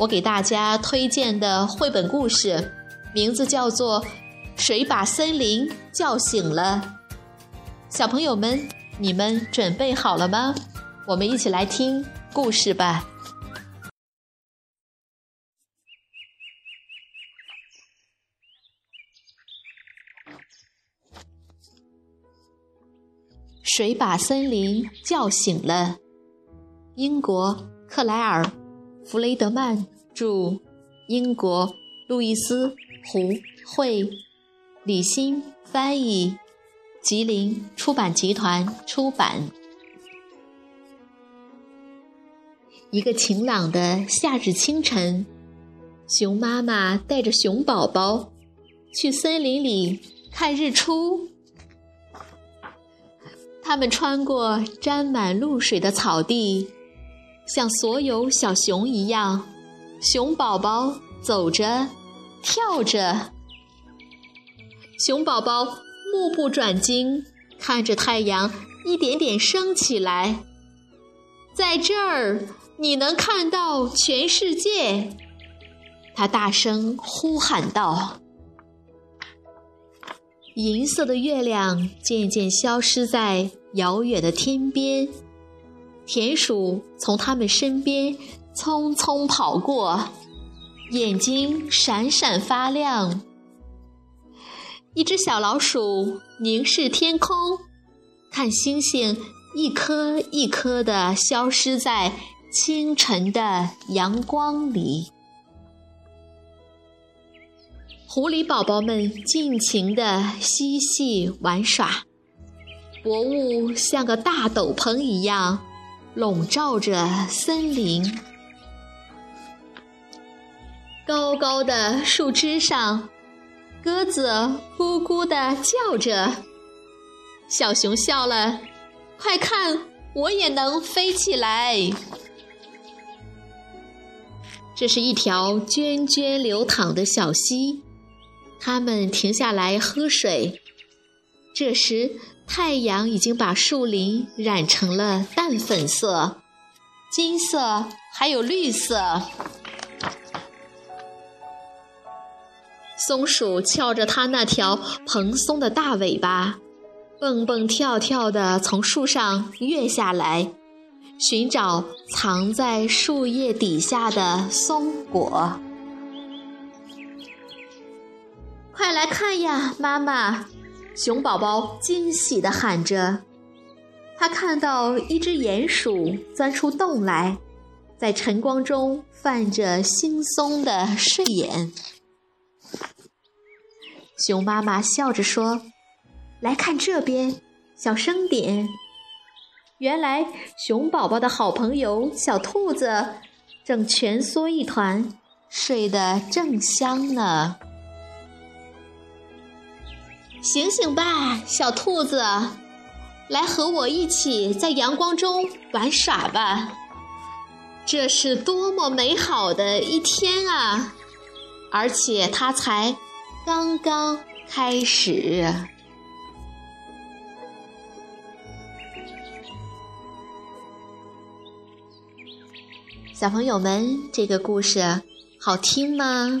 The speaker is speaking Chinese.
我给大家推荐的绘本故事，名字叫做《谁把森林叫醒了》。小朋友们，你们准备好了吗？我们一起来听故事吧。谁把森林叫醒了？英国克莱尔·弗雷德曼著，英国路易斯·胡绘，李欣翻译，吉林出版集团出版。一个晴朗的夏日清晨，熊妈妈带着熊宝宝去森林里看日出。他们穿过沾满露水的草地，像所有小熊一样，熊宝宝走着，跳着。熊宝宝目不转睛看着太阳一点点升起来，在这儿你能看到全世界。他大声呼喊道。银色的月亮渐渐消失在遥远的天边，田鼠从他们身边匆匆跑过，眼睛闪闪发亮。一只小老鼠凝视天空，看星星一颗一颗的消失在清晨的阳光里。狐狸宝宝们尽情的嬉戏玩耍，薄雾像个大斗篷一样笼罩着森林。高高的树枝上，鸽子咕咕地叫着。小熊笑了：“快看，我也能飞起来！”这是一条涓涓流淌的小溪。他们停下来喝水。这时，太阳已经把树林染成了淡粉色、金色，还有绿色。松鼠翘着它那条蓬松的大尾巴，蹦蹦跳跳地从树上跃下来，寻找藏在树叶底下的松果。快来看呀，妈妈！熊宝宝惊喜地喊着。他看到一只鼹鼠钻出洞来，在晨光中泛着惺忪的睡眼。熊妈妈笑着说：“来看这边，小声点。”原来，熊宝宝的好朋友小兔子正蜷缩一团，睡得正香呢。醒醒吧，小兔子，来和我一起在阳光中玩耍吧！这是多么美好的一天啊！而且它才刚刚开始。小朋友们，这个故事好听吗？